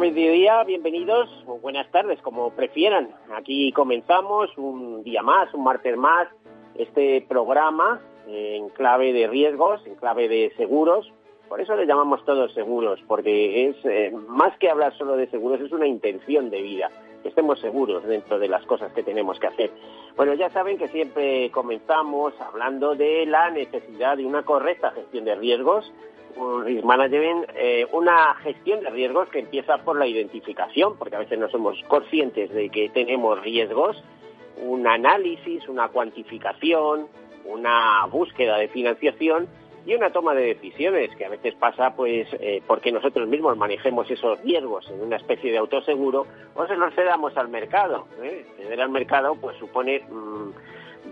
Mediodía, bienvenidos, o buenas tardes, como prefieran. Aquí comenzamos un día más, un martes más, este programa en clave de riesgos, en clave de seguros. Por eso le llamamos todos seguros, porque es eh, más que hablar solo de seguros, es una intención de vida, que estemos seguros dentro de las cosas que tenemos que hacer. Bueno, ya saben que siempre comenzamos hablando de la necesidad de una correcta gestión de riesgos, un risk management, eh, una gestión de riesgos que empieza por la identificación, porque a veces no somos conscientes de que tenemos riesgos, un análisis, una cuantificación, una búsqueda de financiación y una toma de decisiones que a veces pasa pues eh, porque nosotros mismos manejemos esos riesgos en una especie de autoseguro o se los cedamos al mercado. ¿eh? Ceder al mercado pues supone mm,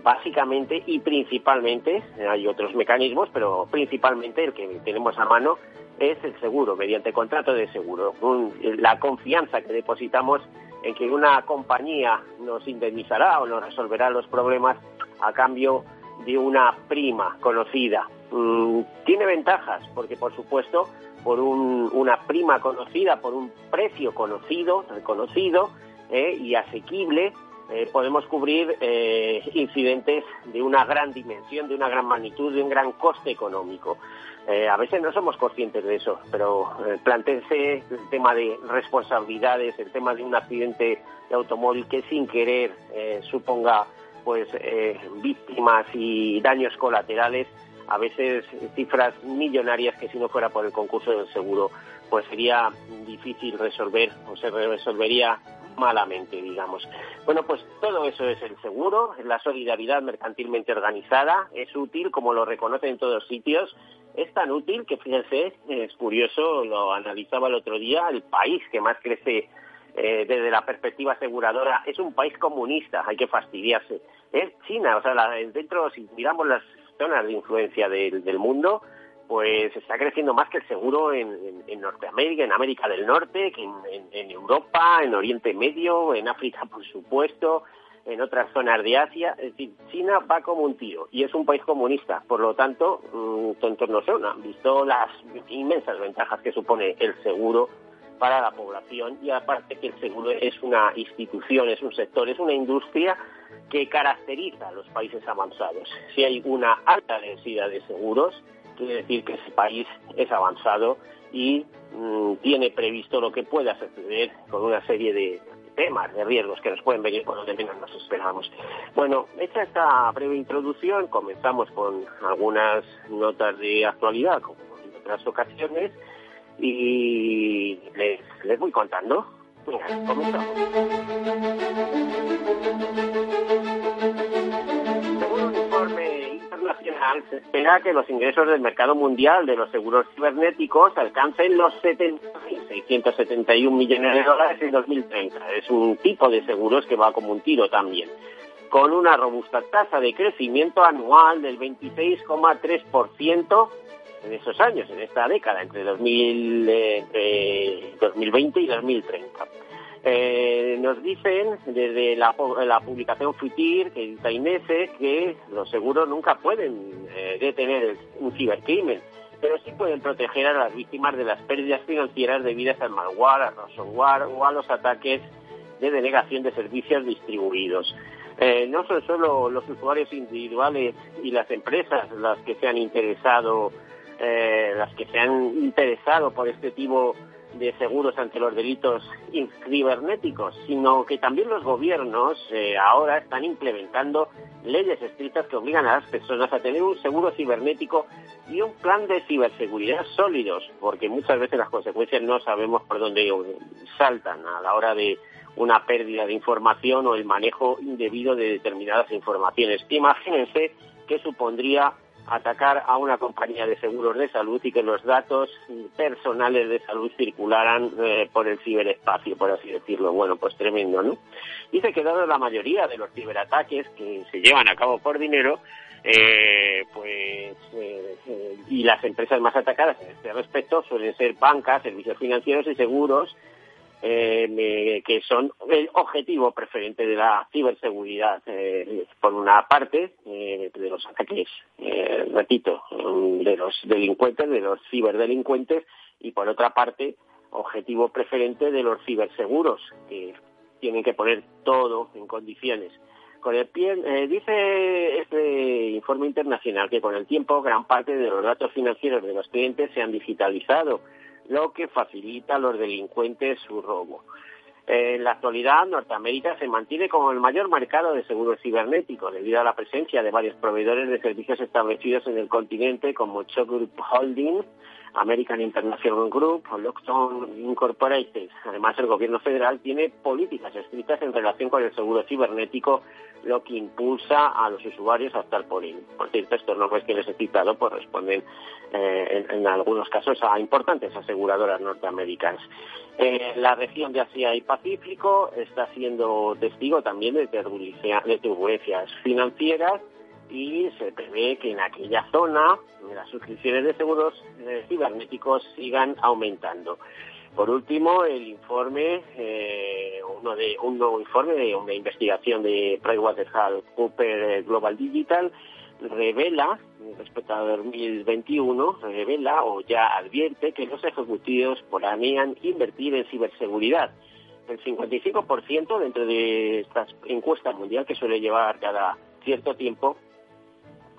básicamente y principalmente, hay otros mecanismos, pero principalmente el que tenemos a mano es el seguro, mediante contrato de seguro. la confianza que depositamos en que una compañía nos indemnizará o nos resolverá los problemas a cambio de una prima conocida. Mm, tiene ventajas, porque por supuesto, por una prima conocida, por un precio conocido, reconocido eh, y asequible, eh, podemos cubrir eh, incidentes de una gran dimensión, de una gran magnitud, de un gran coste económico. Eh, a veces no somos conscientes de eso, pero planteense el tema de responsabilidades, el tema de un accidente de automóvil que sin querer suponga pues víctimas y daños colaterales, a veces cifras millonarias que si no fuera por el concurso del seguro, pues sería difícil resolver o se resolvería malamente, digamos. Bueno, pues todo eso es el seguro, la solidaridad mercantilmente organizada, es útil, como lo reconocen en todos sitios, es tan útil que, fíjense, es curioso, lo analizaba el otro día, el país que más crece eh, desde la perspectiva aseguradora es un país comunista, hay que fastidiarse. Es China, o sea, dentro, si miramos las zonas de influencia del mundo, pues está creciendo más que el seguro en, Norteamérica, en América del Norte, que en, Europa, en Oriente Medio, en África, por supuesto, en otras zonas de Asia. Es decir, China va como un tiro y es un país comunista. Por lo tanto, mm, tontos no son. Han visto las inmensas ventajas que supone el seguro para la población y aparte que el seguro es una institución, es un sector, es una industria que caracteriza a los países avanzados. Si hay una alta densidad de seguros, quiere decir que ese país es avanzado y mm, tiene previsto lo que pueda suceder con una serie de temas, de riesgos que nos pueden venir por donde menos nos esperamos. Bueno, hecha esta breve introducción, comenzamos con algunas notas de actualidad, como en otras ocasiones, y les, les voy contando. Venga, comenzamos se espera que los ingresos del mercado mundial de los seguros cibernéticos alcancen los 70.671 millones de dólares en 2030. Es un tipo de seguros que va como un tiro también, con una robusta tasa de crecimiento anual del 26,3% en esos años, en esta década, entre, 2000, entre 2020 y 2030. Eh, nos dicen desde la, publicación FUTIR que edita INESE que los seguros nunca pueden eh, detener un cibercrimen, pero sí pueden proteger a las víctimas de las pérdidas financieras debidas al malware, al ransomware o a los ataques de denegación de servicios distribuidos. Eh, no son solo los usuarios individuales y las empresas las que se han interesado, las que se han interesado por este tipo de seguros ante los delitos cibernéticos, sino que también los gobiernos eh, ahora están implementando leyes estrictas que obligan a las personas a tener un seguro cibernético y un plan de ciberseguridad sólidos, porque muchas veces las consecuencias no sabemos por dónde saltan a la hora de una pérdida de información o el manejo indebido de determinadas informaciones. Imagínense qué supondría atacar a una compañía de seguros de salud y que los datos personales de salud circularan eh, por el ciberespacio, por así decirlo. Bueno, pues tremendo, ¿no? Dice que dado la mayoría de los ciberataques que se llevan a cabo por dinero, eh, pues eh, y las empresas más atacadas en este respecto suelen ser bancas, servicios financieros y seguros, eh, que son el objetivo preferente de la ciberseguridad. Eh, por una parte, eh, de los ataques, repito, de los delincuentes, de los ciberdelincuentes, y por otra parte, objetivo preferente de los ciberseguros, que tienen que poner todo en condiciones. Con el pie, dice este informe internacional que con el tiempo gran parte de los datos financieros de los clientes se han digitalizado lo que facilita a los delincuentes su robo. En la actualidad, Norteamérica se mantiene como el mayor mercado de seguros cibernéticos debido a la presencia de varios proveedores de servicios establecidos en el continente como Choc Group Holdings, American International Group o Incorporated. Además, el gobierno federal tiene políticas estrictas en relación con el seguro cibernético, lo que impulsa a los usuarios a optar por. Por cierto, estos nombres que les he citado pues, responden eh, en, algunos casos a importantes aseguradoras norteamericanas. Eh, la región de Asia y Pacífico está siendo testigo también de turbulencias financieras y se prevé que en aquella zona las suscripciones de seguros eh, cibernéticos sigan aumentando. Por último, el informe, eh, uno de, un nuevo informe de una investigación de PricewaterhouseCoopers Global Digital revela, respecto a 2021, revela o ya advierte que los ejecutivos planean invertir en ciberseguridad. El 55% dentro de esta encuesta mundial que suele llevar cada cierto tiempo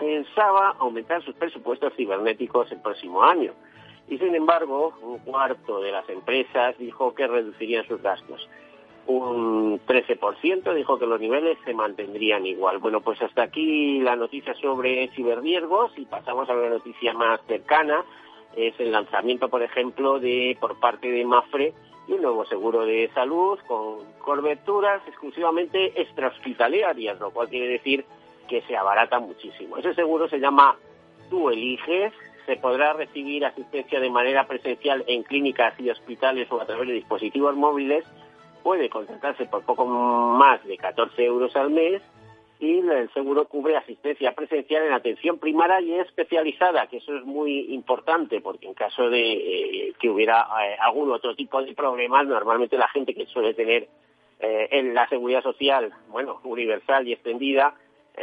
pensaba aumentar sus presupuestos cibernéticos el próximo año. Y sin embargo, un cuarto de las empresas dijo que reducirían sus gastos. Un 13% dijo que los niveles se mantendrían igual. Bueno, pues hasta aquí la noticia sobre ciberriesgos y pasamos a la noticia más cercana. Es el lanzamiento, por ejemplo, de por parte de Mafre de un nuevo seguro de salud con coberturas exclusivamente extrahospitalarias, lo cual quiere decir que se abarata muchísimo. Ese seguro se llama Tú eliges, se podrá recibir asistencia de manera presencial en clínicas y hospitales o a través de dispositivos móviles, puede contratarse por poco más de 14 euros al mes. Y el seguro cubre asistencia presencial en atención primaria y especializada, que eso es muy importante porque en caso de eh, que hubiera eh, algún otro tipo de problemas, normalmente la gente que suele tener eh, en la seguridad social, bueno, universal y extendida,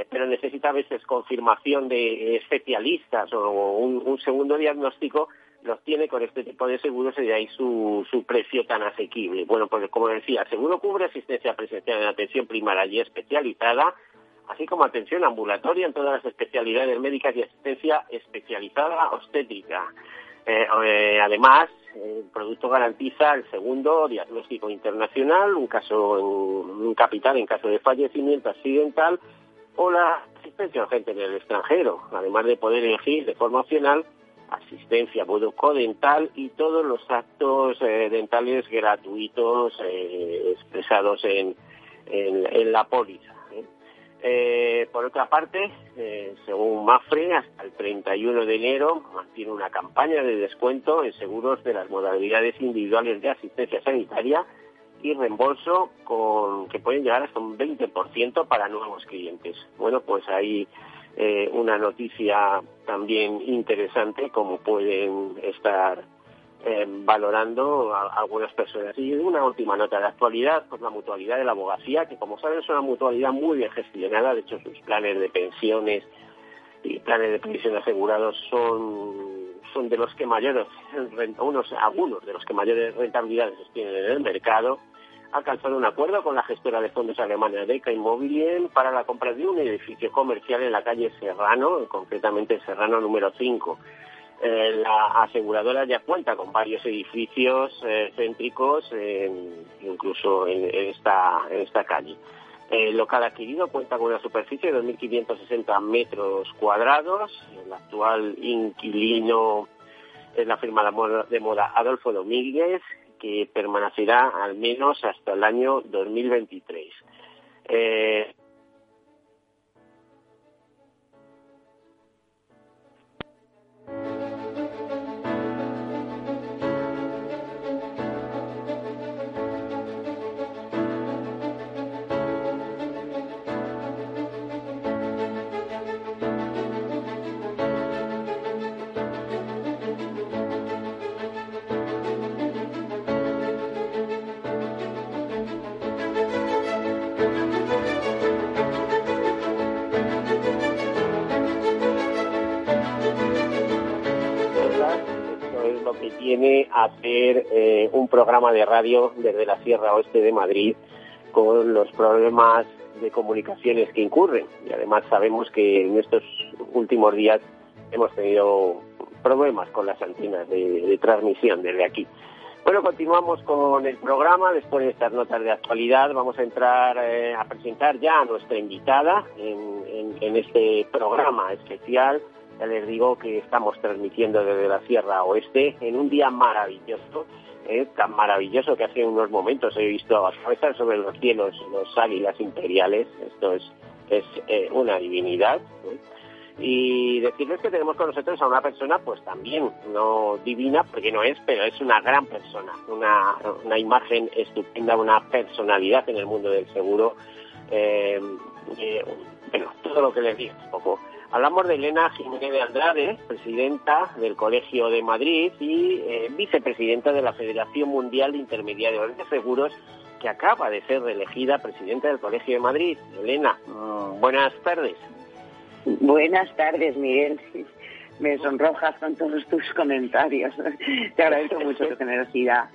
pero necesita a veces confirmación de especialistas o un, segundo diagnóstico, los tiene con este tipo de seguros y de ahí su, su precio tan asequible. Bueno, pues como decía, seguro cubre asistencia presencial en atención primaria y especializada, así como atención ambulatoria en todas las especialidades médicas y asistencia especializada obstétrica. Eh, eh, además, el producto garantiza el segundo diagnóstico internacional, un caso un capital en caso de fallecimiento accidental o la asistencia urgente en el extranjero, además de poder elegir de forma opcional asistencia bucodental y todos los actos eh, dentales gratuitos eh, expresados en, la póliza. ¿eh? por otra parte, según Mafre, hasta el 31 de enero mantiene una campaña de descuento en seguros de las modalidades individuales de asistencia sanitaria reembolso con que pueden llegar hasta un 20% para nuevos clientes. Bueno, pues hay eh, una noticia también interesante como pueden estar eh, valorando algunas personas. Y una última nota de actualidad, pues la mutualidad de la abogacía, que como saben es una mutualidad muy bien gestionada, de hecho sus planes de pensiones y planes de pensión asegurados son son de los que mayores, unos, algunos de los que mayores rentabilidades tienen en el mercado, alcanzado un acuerdo con la gestora de fondos alemana Deca Immobilien para la compra de un edificio comercial en la calle Serrano, concretamente Serrano número 5. Eh, la aseguradora ya cuenta con varios edificios eh, céntricos, incluso en, esta, en esta calle. El local adquirido cuenta con una superficie de 2.560 metros cuadrados. El actual inquilino es la firma de moda Adolfo Domínguez, que permanecerá al menos hasta el año 2023. Eh, viene a hacer eh, un programa de radio desde la Sierra Oeste de Madrid con los problemas de comunicaciones que incurren. Y además sabemos que en estos últimos días hemos tenido problemas con las antenas de, transmisión desde aquí. Bueno, continuamos con el programa. Después de estas notas de actualidad, vamos a entrar eh, a presentar ya a nuestra invitada en este programa especial ya les digo que estamos transmitiendo desde la Sierra Oeste en un día maravilloso, eh, tan maravilloso que hace unos momentos he visto atravesar sobre los cielos los águilas imperiales. Esto es, es eh, una divinidad. Y decirles que tenemos con nosotros a una persona, pues también, no divina, porque no es, pero es una gran persona, una, una imagen estupenda, una personalidad en el mundo del seguro. Eh, bueno, todo lo que les digo un poco Hablamos de Elena Jiménez de Andrade, presidenta del Colegio de Madrid y eh, vicepresidenta de la Federación Mundial de Intermediarios de Seguros, que acaba de ser reelegida presidenta del Colegio de Madrid. Elena, mm, buenas tardes. Buenas tardes, Miguel. Me sonrojas con todos tus comentarios. Te agradezco mucho tu generosidad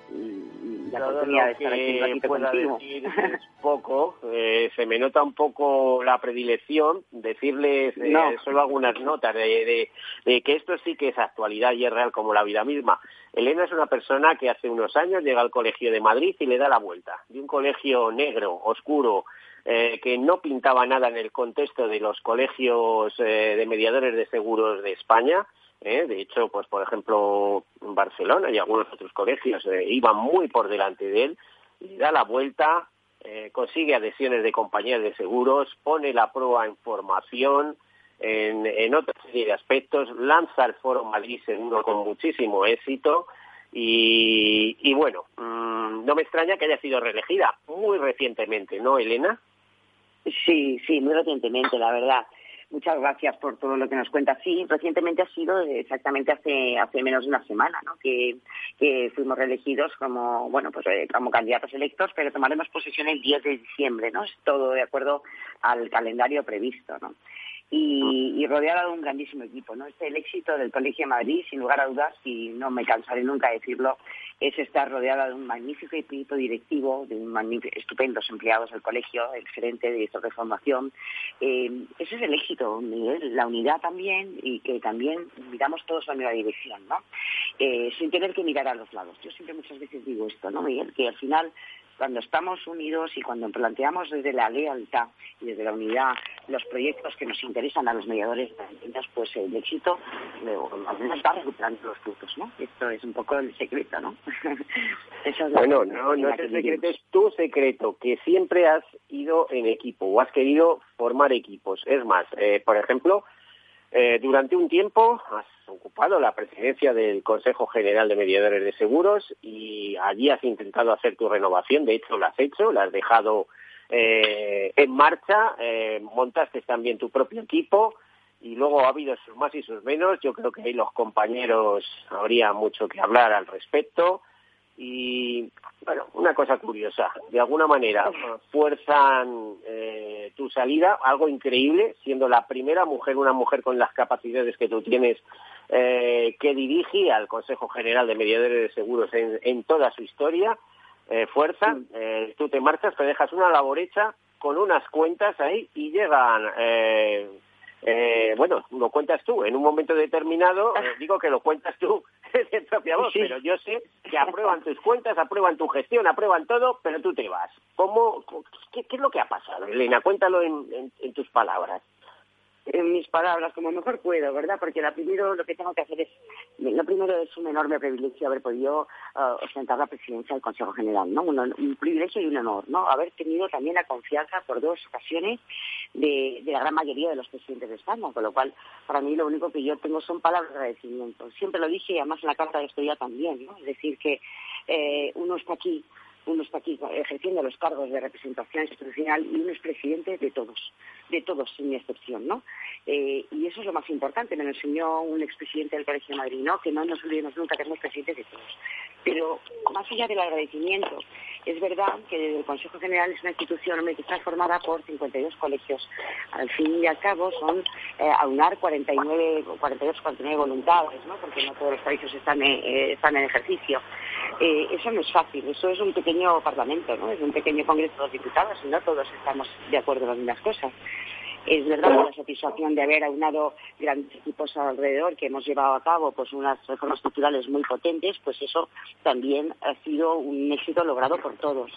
la oportunidad de estar aquí pueda decir es poco, eh, se me nota un poco la predilección, decirles eh, solo algunas notas de, que esto sí que es actualidad y es real como la vida misma. Elena es una persona que hace unos años llega al colegio de Madrid y le da la vuelta, de un colegio negro, oscuro, eh, que no pintaba nada en el contexto de los colegios de mediadores de seguros de España, ¿eh? De hecho, pues por ejemplo, Barcelona y algunos otros colegios eh, iban muy por delante de él, y da la vuelta, eh, consigue adhesiones de compañías de seguros, pone la prueba en formación, en, en otra serie de aspectos, lanza el Foro Madrid Seguro con muchísimo éxito y, y bueno, mm, no me extraña que haya sido reelegida muy recientemente, ¿no, Elena? Sí, sí, muy recientemente, la verdad. Muchas gracias por todo lo que nos cuenta. Sí, recientemente ha sido exactamente hace, hace menos de una semana, ¿no? Que, fuimos reelegidos como, bueno, pues eh, como candidatos electos, pero tomaremos posesión el 10 de diciembre, ¿no? Es todo de acuerdo al calendario previsto, ¿no? Y, y, rodeada de un grandísimo equipo. ¿no? Este, el éxito del Colegio de Madrid, sin lugar a dudas, y no me cansaré nunca de decirlo, es estar rodeada de un magnífico equipo directivo, de un estupendos empleados del colegio, el gerente, director de formación. Eh, ese es el éxito, la unidad también, y que también miramos todos la misma dirección, ¿no? Eh, sin tener que mirar a los lados. Yo siempre muchas veces digo esto, ¿no, Miguel? Que al final cuando estamos unidos y cuando planteamos desde la lealtad y desde la unidad los proyectos que nos interesan a los mediadores pues el éxito al está recuperando los frutos, ¿no? Esto es un poco el secreto, ¿no? bueno, no, no es el secreto, es tu secreto, que siempre has ido en equipo o has querido formar equipos. Es más, eh, por ejemplo, eh, durante un tiempo has ocupado la presidencia del Consejo General de Mediadores de Seguros y allí has intentado hacer tu renovación, de hecho la has hecho, la has dejado eh, en marcha, eh, montaste también tu propio equipo y luego ha habido sus más y sus menos, yo creo que ahí los compañeros habría mucho que hablar al respecto y bueno, una cosa curiosa, de alguna manera fuerzan eh, tu salida, algo increíble, siendo la primera mujer, una mujer con las capacidades que tú tienes, eh, que dirige al Consejo General de Mediadores de Seguros en, toda su historia, eh, fuerza, eh, tú te marchas, te dejas una labor hecha con unas cuentas ahí y llegan eh, bueno, lo cuentas tú. En un momento determinado, eh, digo que lo cuentas tú de propia voz, pero yo sé que aprueban tus cuentas, aprueban tu gestión, aprueban todo, pero tú te vas. ¿Cómo, qué, es lo que ha pasado, Elena? Cuéntalo en tus palabras en mis palabras como mejor puedo, ¿verdad? Porque la primero lo que tengo que hacer es, lo primero es un enorme privilegio haber podido uh, ostentar la presidencia del Consejo General, ¿no? Un, privilegio y un honor, ¿no? Haber tenido también la confianza por dos ocasiones de, de, la gran mayoría de los presidentes de España, con lo cual para mí lo único que yo tengo son palabras de agradecimiento. Siempre lo dije y además en la carta de estudia también, ¿no? Es decir, que eh, uno está aquí uno está aquí ejerciendo los cargos de representación institucional y uno es presidente de todos, de todos sin excepción, ¿no? Eh, y eso es lo más importante, me lo enseñó un expresidente del Colegio Madrid, ¿no? Que no nos olvidemos nunca que somos presidentes de todos. Pero más allá del agradecimiento Es verdad que el Consejo General es una institución que está formada por 52 colegios. Al fin y al cabo son eh, aunar 49, 42, 49 voluntades, ¿no? porque no todos los países están, eh, están en ejercicio. Eh, eso no es fácil, eso es un pequeño parlamento, ¿no? es un pequeño Congreso de los Diputados y no todos estamos de acuerdo en las mismas cosas. Es verdad la satisfacción de haber aunado grandes equipos alrededor, que hemos llevado a cabo pues unas reformas estructurales muy potentes, pues eso también ha sido un éxito logrado por todos.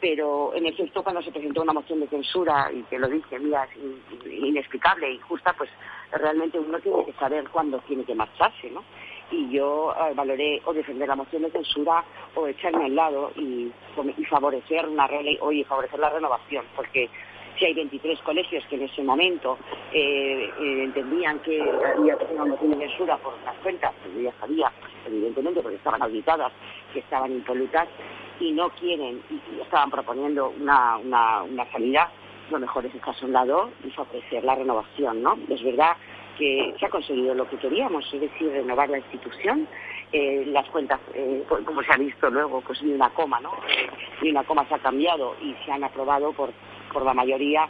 Pero en efecto, cuando se presentó una moción de censura, y que lo dije, mira, es inexplicable injusta, pues realmente uno tiene que saber cuándo tiene que marcharse, ¿no? Y yo eh, valoré o defender la moción de censura o echarme al lado y, favorecer una o y favorecer la renovación porque si hay 23 colegios que en ese momento eh, eh, entendían que había una moción de censura por las cuentas, que yo ya sabía, evidentemente, porque estaban auditadas, que estaban impolutas, y no quieren, y, estaban proponiendo una, una, una salida, lo mejor es echarse a un lado y favorecer la renovación, ¿no? Es verdad que se ha conseguido lo que queríamos, es decir, renovar la institución. Eh, las cuentas, como se ha visto luego, pues ni una coma, ¿no? ni una coma se ha cambiado y se han aprobado por por la mayoría,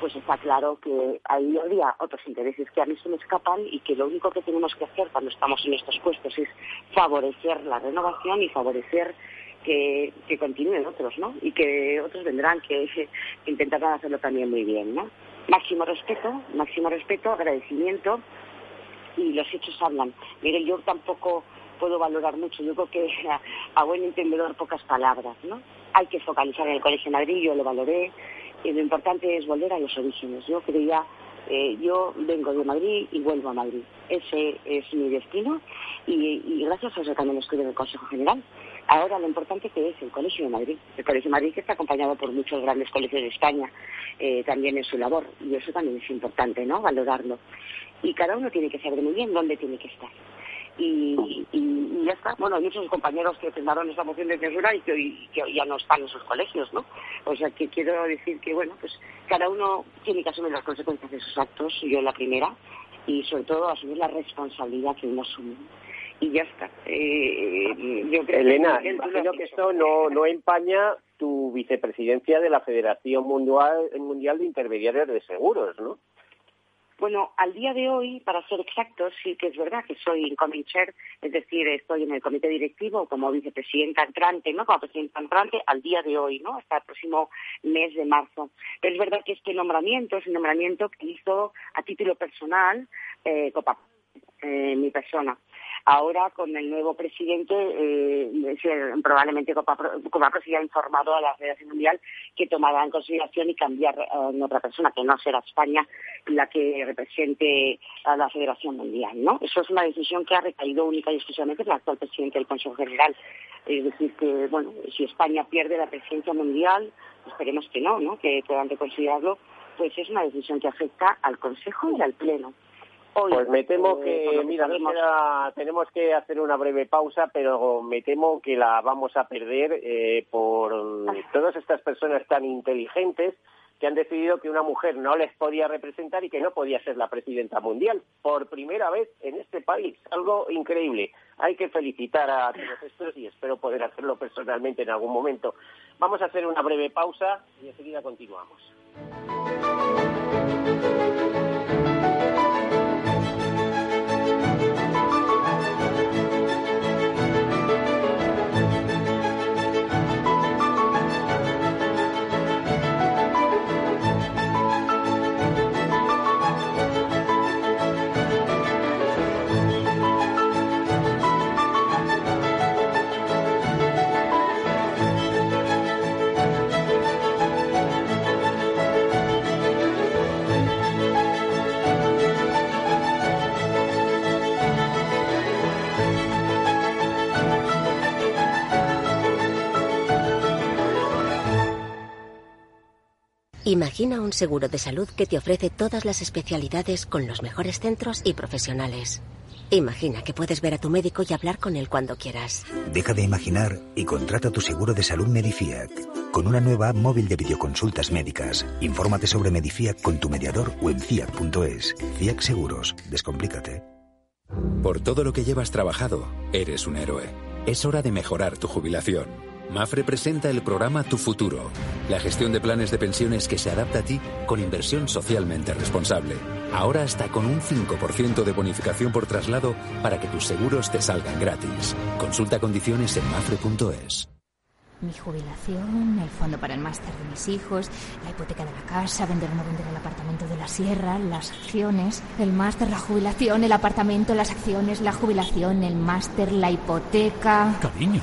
pues está claro que ahí habría otros intereses que a mí se me escapan y que lo único que tenemos que hacer cuando estamos en estos puestos es favorecer la renovación y favorecer que, continúen otros, ¿no? Y que otros vendrán que, intentarán hacerlo también muy bien, ¿no? Máximo respeto, máximo respeto, agradecimiento y los hechos hablan. Mire, yo tampoco puedo valorar mucho, yo creo que a, a buen entendedor pocas palabras, ¿no? Hay que focalizar en el Colegio de Madrid, yo lo valoré, y lo importante es volver a los orígenes. Yo creía, eh, yo vengo de Madrid y vuelvo a Madrid. Ese es mi destino y, gracias a eso también estoy en el Consejo General. Ahora lo importante que es el Colegio de Madrid. El Colegio de Madrid que está acompañado por muchos grandes colegios de España eh, también en su labor y eso también es importante, ¿no? Valorarlo. Y cada uno tiene que saber muy bien dónde tiene que estar y, y, ya está. Bueno, hay muchos compañeros que firmaron esta moción de censura y que, ya no están en sus colegios, ¿no? O sea, que quiero decir que, bueno, pues cada uno tiene que asumir las consecuencias de sus actos, yo la primera, y sobre todo asumir la responsabilidad que uno asume. Y ya está. Eh, yo creo Elena, que imagino que esto no, no empaña tu vicepresidencia de la Federación Mundial, Mundial de Intermediarios de Seguros, ¿no? Bueno, al día de hoy, para ser exactos, sí que es verdad que soy incoming chair, es decir, estoy en el comité directivo como vicepresidenta entrante, ¿no? Como presidenta entrante al día de hoy, ¿no? Hasta el próximo mes de marzo. Pero es verdad que este nombramiento es un nombramiento que hizo a título personal eh, Copa, eh, mi persona. Ahora, con el nuevo presidente, eh, probablemente Copapro se ha informado a la Federación Mundial que tomará en consideración y cambiar a otra persona, que no será España la que represente a la Federación Mundial. ¿no? Eso es una decisión que ha recaído única y exclusivamente en el actual presidente del Consejo General. Es decir, que, bueno, si España pierde la presidencia mundial, esperemos que no, ¿no? que puedan reconsiderarlo, pues es una decisión que afecta al Consejo y al Pleno. Pues me temo eh, que, mira, tenemos que hacer una breve pausa, pero me temo que la vamos a perder eh, por todas estas personas tan inteligentes que han decidido que una mujer no les podía representar y que no podía ser la presidenta mundial por primera vez en este país. Algo increíble. Hay que felicitar a todos estos y espero poder hacerlo personalmente en algún momento. Vamos a hacer una breve pausa y enseguida continuamos. Imagina un seguro de salud que te ofrece todas las especialidades con los mejores centros y profesionales. Imagina que puedes ver a tu médico y hablar con él cuando quieras. Deja de imaginar y contrata tu seguro de salud Medifiac. Con una nueva app móvil de videoconsultas médicas. Infórmate sobre Medifiac con tu mediador o en fiac.es. Fiac Seguros. Descomplícate. Por todo lo que llevas trabajado, eres un héroe. Es hora de mejorar tu jubilación. Mafre presenta el programa Tu Futuro, la gestión de planes de pensiones que se adapta a ti con inversión socialmente responsable. Ahora hasta con un 5% de bonificación por traslado para que tus seguros te salgan gratis. Consulta condiciones en mafre.es. Mi jubilación, el fondo para el máster de mis hijos, la hipoteca de la casa, vender o no vender el apartamento de la sierra, las acciones, el máster, la jubilación, el apartamento, las acciones, la jubilación, el máster, la hipoteca. Cariño,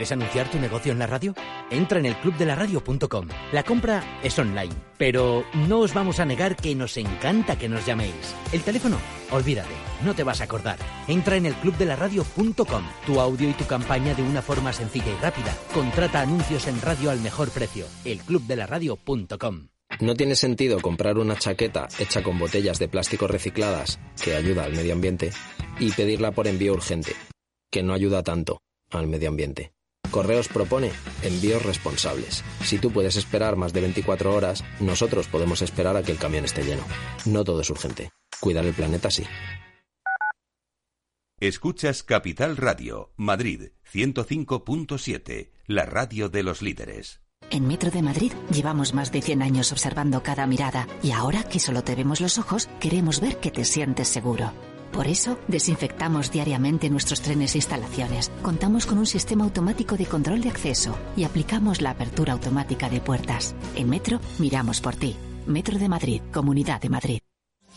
¿Quieres anunciar tu negocio en la radio? Entra en el clubdelaradio.com. La compra es online, pero no os vamos a negar que nos encanta que nos llaméis. El teléfono, olvídate, no te vas a acordar. Entra en el clubdelaradio.com. Tu audio y tu campaña de una forma sencilla y rápida. Contrata anuncios en radio al mejor precio. elclubdelaradio.com. No tiene sentido comprar una chaqueta hecha con botellas de plástico recicladas, que ayuda al medio ambiente, y pedirla por envío urgente, que no ayuda tanto al medio ambiente. Correos propone envíos responsables. Si tú puedes esperar más de 24 horas, nosotros podemos esperar a que el camión esté lleno. No todo es urgente. Cuidar el planeta sí. Escuchas Capital Radio, Madrid 105.7, la radio de los líderes. En Metro de Madrid llevamos más de 100 años observando cada mirada y ahora que solo te vemos los ojos, queremos ver que te sientes seguro. Por eso, desinfectamos diariamente nuestros trenes e instalaciones. Contamos con un sistema automático de control de acceso y aplicamos la apertura automática de puertas. En Metro, miramos por ti. Metro de Madrid, Comunidad de Madrid.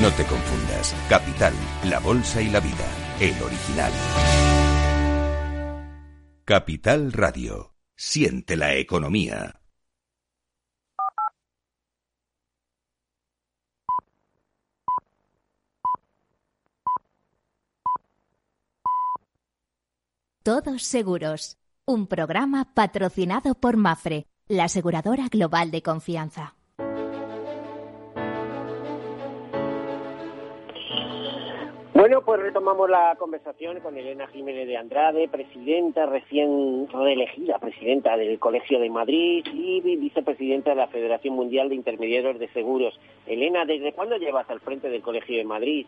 No te confundas. Capital, la bolsa y la vida. El original. Capital Radio. Siente la economía. Todos seguros. Un programa patrocinado por Mafre, la aseguradora global de confianza. Bueno, pues retomamos la conversación con Elena Jiménez de Andrade, presidenta recién reelegida, presidenta del Colegio de Madrid y vicepresidenta de la Federación Mundial de Intermediarios de Seguros. Elena, ¿desde cuándo llevas al frente del Colegio de Madrid?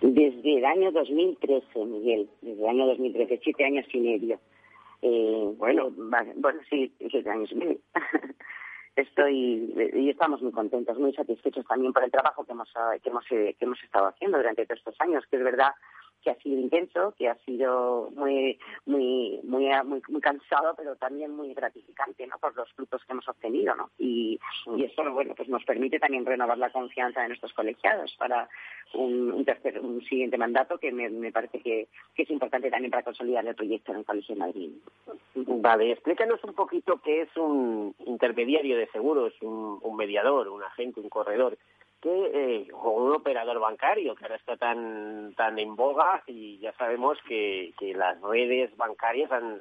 Desde el año 2013, Miguel, desde el año 2013, siete años y medio. Eh, bueno, bueno, sí, siete años y medio. estoy y estamos muy contentos, muy satisfechos también por el trabajo que hemos que hemos que hemos estado haciendo durante todos estos años, que es verdad que ha sido intenso, que ha sido muy, muy, muy, muy, cansado, pero también muy gratificante, ¿no? Por los frutos que hemos obtenido, ¿no? Y, y eso, bueno, pues nos permite también renovar la confianza de nuestros colegiados para un, tercer, un siguiente mandato que me, parece que, que, es importante también para consolidar el proyecto en el Colegio de Madrid. Vale, explícanos un poquito qué es un intermediario de seguros, un, un mediador, un agente, un corredor que eh, un operador bancario que ahora está tan tan en boga y ya sabemos que, que las redes bancarias han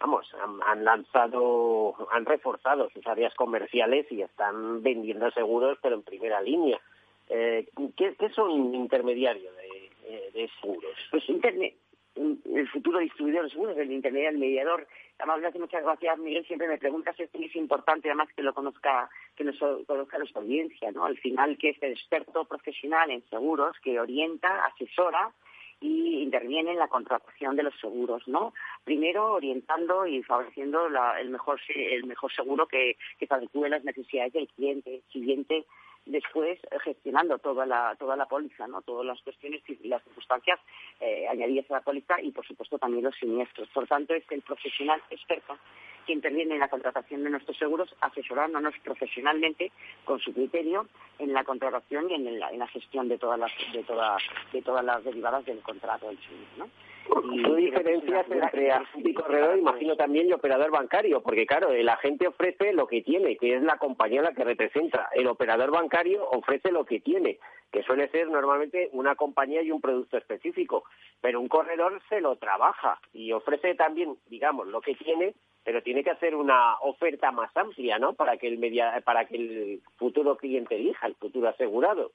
vamos han, lanzado han reforzado sus áreas comerciales y están vendiendo seguros pero en primera línea eh, ¿qué, ¿qué, son intermediarios de, eh, de seguros pues internet el futuro distribuidor de seguros, el intermediario, el mediador. Hace muchas gracias, Miguel, siempre me pregunta si es importante además que lo conozca, que nos conozca nuestra audiencia, ¿no? Al final, que es el experto profesional en seguros que orienta, asesora y interviene en la contratación de los seguros, ¿no? Primero orientando y favoreciendo el mejor el mejor seguro que, que adecue las necesidades del cliente. Siguiente, después eh, gestionando toda la toda la póliza, ¿no? Todas las cuestiones y las circunstancias eh, añadidas a la póliza y, por supuesto, también los siniestros. Por tanto, es el profesional experto que interviene en la contratación de nuestros seguros, asesorándonos profesionalmente con su criterio en la contratación y en la, en la gestión de todas las de todas de todas las derivadas del contrato del seguro, ¿no? ¿Qué diferencias entre agente y corredor, imagino también, y operador bancario? Porque, claro, el agente ofrece lo que tiene, que es la compañía la que representa. El operador bancario ofrece lo que tiene, que suele ser normalmente una compañía y un producto específico. Pero un corredor se lo trabaja y ofrece también, digamos, lo que tiene, pero tiene que hacer una oferta más amplia, ¿no? Para que el, media, para que el futuro cliente elija, el futuro asegurado.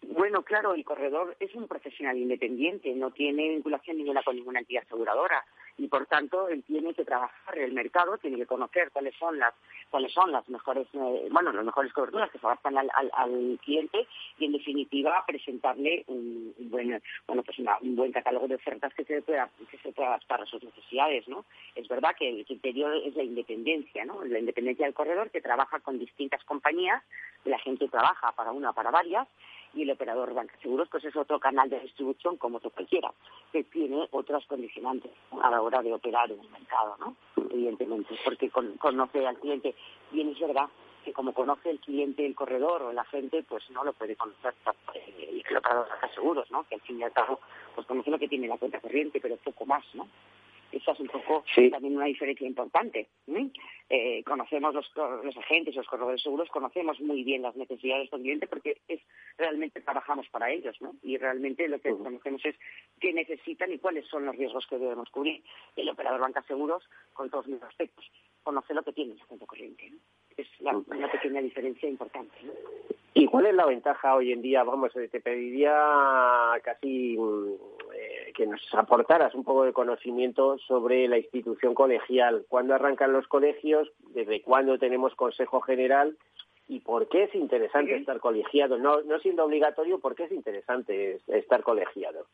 Bueno, claro, el corredor es un profesional independiente, no tiene vinculación ninguna con ninguna entidad aseguradora y por tanto él tiene que trabajar el mercado, tiene que conocer cuáles son las cuáles son las mejores eh, bueno las mejores coberturas que se adaptan al, al, cliente y en definitiva presentarle un, buen bueno pues un buen catálogo de ofertas que se pueda que se pueda adaptar a sus necesidades, ¿no? Es verdad que el criterio es la independencia, ¿no? La independencia del corredor que trabaja con distintas compañías, la gente trabaja para una para varias y el operador banca seguros pues es otro canal de distribución como otro cualquiera que tiene otras condicionantes a la hora de operar en el mercado no evidentemente porque conoce al cliente. Bien es verdad que como conoce el cliente el corredor o el agente pues no lo puede conocer eh, el operador banca seguros no que al fin y al cabo pues conoce lo que tiene la cuenta corriente pero poco más no esa es un poco también una diferencia importante. Eh, conocemos los, los agentes, los corredores seguros, conocemos muy bien las necesidades del cliente porque es realmente trabajamos para ellos, ¿no? Y realmente lo que conocemos es qué necesitan y cuáles son los riesgos que debemos cubrir. El operador banca seguros, con todos los aspectos, conoce lo que tiene en cuenta corriente. Es una pequeña diferencia importante. ¿Y cuál es la ventaja hoy en día? Vamos, eh, te pediría casi mm, eh, que nos aportaras un poco de conocimiento sobre la institución colegial. ¿Cuándo arrancan los colegios? ¿Desde cuándo tenemos Consejo General? ¿Y por qué es interesante estar colegiado? No, no siendo obligatorio, ¿por qué es interesante estar colegiado?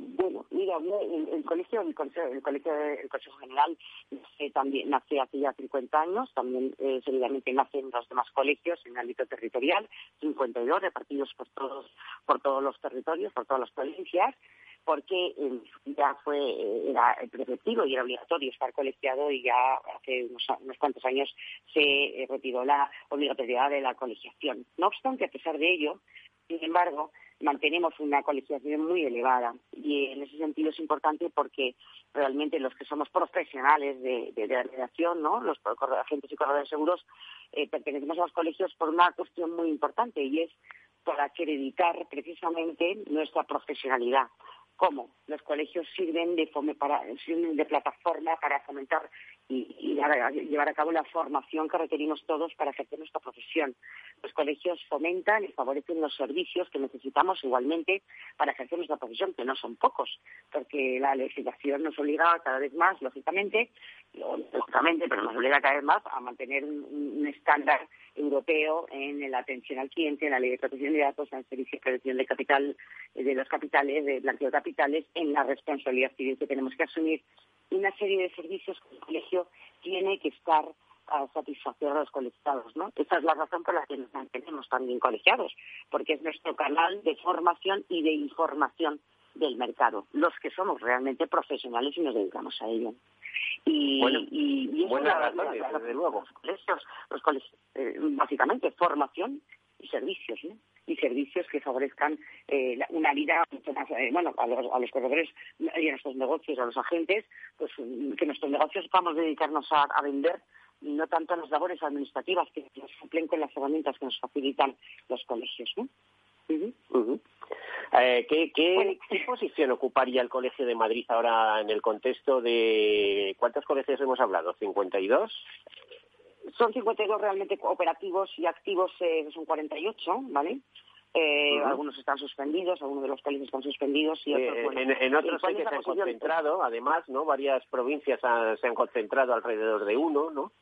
Bueno, mira, el, colegio, el colegio, el colegio, el Consejo General nace también nace hace ya 50 años, también eh, seguidamente nacen los demás colegios en el ámbito territorial, 52 repartidos por todos por todos los territorios, por todas las provincias, porque eh, ya fue eh, era preceptivo y era obligatorio estar colegiado y ya hace unos, unos cuantos años se eh, retiró la obligatoriedad de la colegiación. No obstante, a pesar de ello, sin embargo, mantenemos una colegiación muy elevada y en ese sentido es importante porque realmente los que somos profesionales de, la redacción, ¿no? los agentes y corredores seguros, eh, pertenecemos a los colegios por una cuestión muy importante y es para acreditar precisamente nuestra profesionalidad ¿Cómo? Los colegios sirven de, para, sirven de plataforma para fomentar y, llevar a cabo la formación que requerimos todos para ejercer nuestra profesión. Los colegios fomentan y favorecen los servicios que necesitamos igualmente para ejercer nuestra profesión, que no son pocos, porque la legislación nos obliga cada vez más, lógicamente, lógicamente, pero nos obliga cada vez más a mantener un, estándar europeo en la atención al cliente, en la ley de protección de datos, en el servicio de protección de capital, de los capitales, de blanqueo de capitales, en la responsabilidad civil que tenemos que asumir una serie de servicios que el colegio tiene que estar a satisfacer a los colegiados, ¿no? Esa es la razón por la que nos mantenemos también colegiados, porque es nuestro canal de formación y de información del mercado, los que somos realmente profesionales y nos dedicamos a ello. Y, bueno, y, desde luego. Los colegios, los colegios eh, básicamente formación y servicios, ¿no? y servicios que favorezcan eh, una vida mucho más, eh, bueno, a los, a los corredores y a nuestros negocios, a los agentes, pues que nuestros negocios podamos dedicarnos a, vender y no tanto a las labores administrativas que nos cumplen con las herramientas que nos facilitan los colegios. ¿no? Eh, ¿qué, qué, posición ocuparía el Colegio de Madrid ahora en el contexto de cuántos colegios hemos hablado? ¿52? Son 52 realmente operativos y activos eh, son 48, ¿vale? Eh, Algunos están suspendidos, algunos de los colegios están suspendidos y otros, bueno, en, en, otros sí que se han concentrado, además, ¿no? Varias provincias se han concentrado alrededor de uno, ¿no?